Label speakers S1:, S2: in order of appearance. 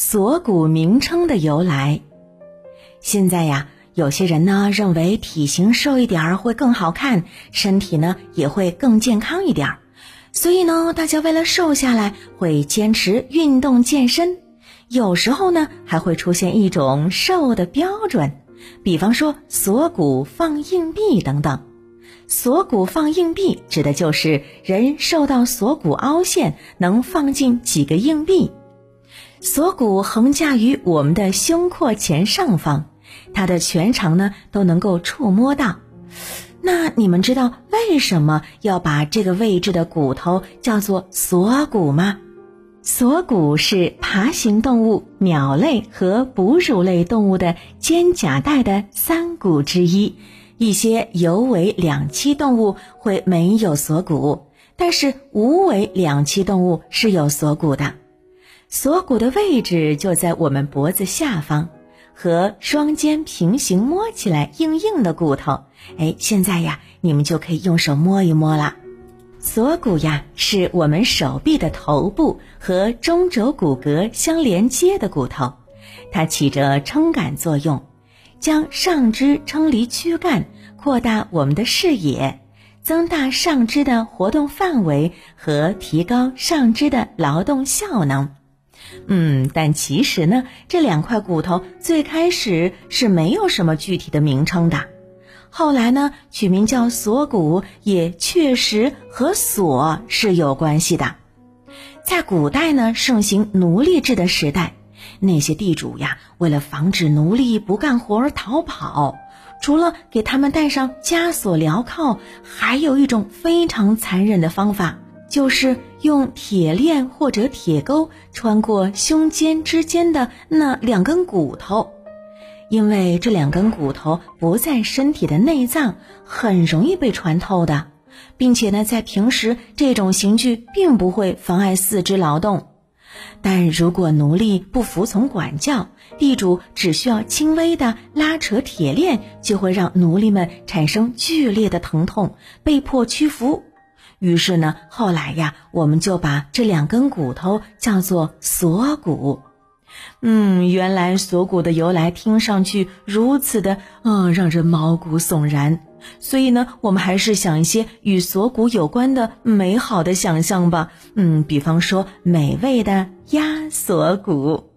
S1: 锁骨名称的由来。现在呀，有些人呢认为体型瘦一点儿会更好看，身体呢也会更健康一点儿，所以呢，大家为了瘦下来会坚持运动健身。有时候呢，还会出现一种瘦的标准，比方说锁骨放硬币等等。锁骨放硬币指的就是人瘦到锁骨凹陷，能放进几个硬币。锁骨横架于我们的胸廓前上方，它的全长呢都能够触摸到。那你们知道为什么要把这个位置的骨头叫做锁骨吗？锁骨是爬行动物、鸟类和哺乳类动物的肩胛带的三骨之一。一些有尾两栖动物会没有锁骨，但是无尾两栖动物是有锁骨的。锁骨的位置就在我们脖子下方，和双肩平行摸起来硬硬的骨头。哎，现在呀，你们就可以用手摸一摸了。锁骨呀，是我们手臂的头部和中轴骨骼相连接的骨头，它起着撑杆作用，将上肢撑离躯干，扩大我们的视野，增大上肢的活动范围和提高上肢的劳动效能。嗯，但其实呢，这两块骨头最开始是没有什么具体的名称的，后来呢，取名叫锁骨，也确实和锁是有关系的。在古代呢，盛行奴隶制的时代，那些地主呀，为了防止奴隶不干活而逃跑，除了给他们戴上枷锁镣铐，还有一种非常残忍的方法。就是用铁链或者铁钩穿过胸肩之间的那两根骨头，因为这两根骨头不在身体的内脏，很容易被穿透的，并且呢，在平时这种刑具并不会妨碍四肢劳动。但如果奴隶不服从管教，地主只需要轻微的拉扯铁链，就会让奴隶们产生剧烈的疼痛，被迫屈服。于是呢，后来呀，我们就把这两根骨头叫做锁骨。嗯，原来锁骨的由来听上去如此的，嗯，让人毛骨悚然。所以呢，我们还是想一些与锁骨有关的美好的想象吧。嗯，比方说美味的鸭锁骨。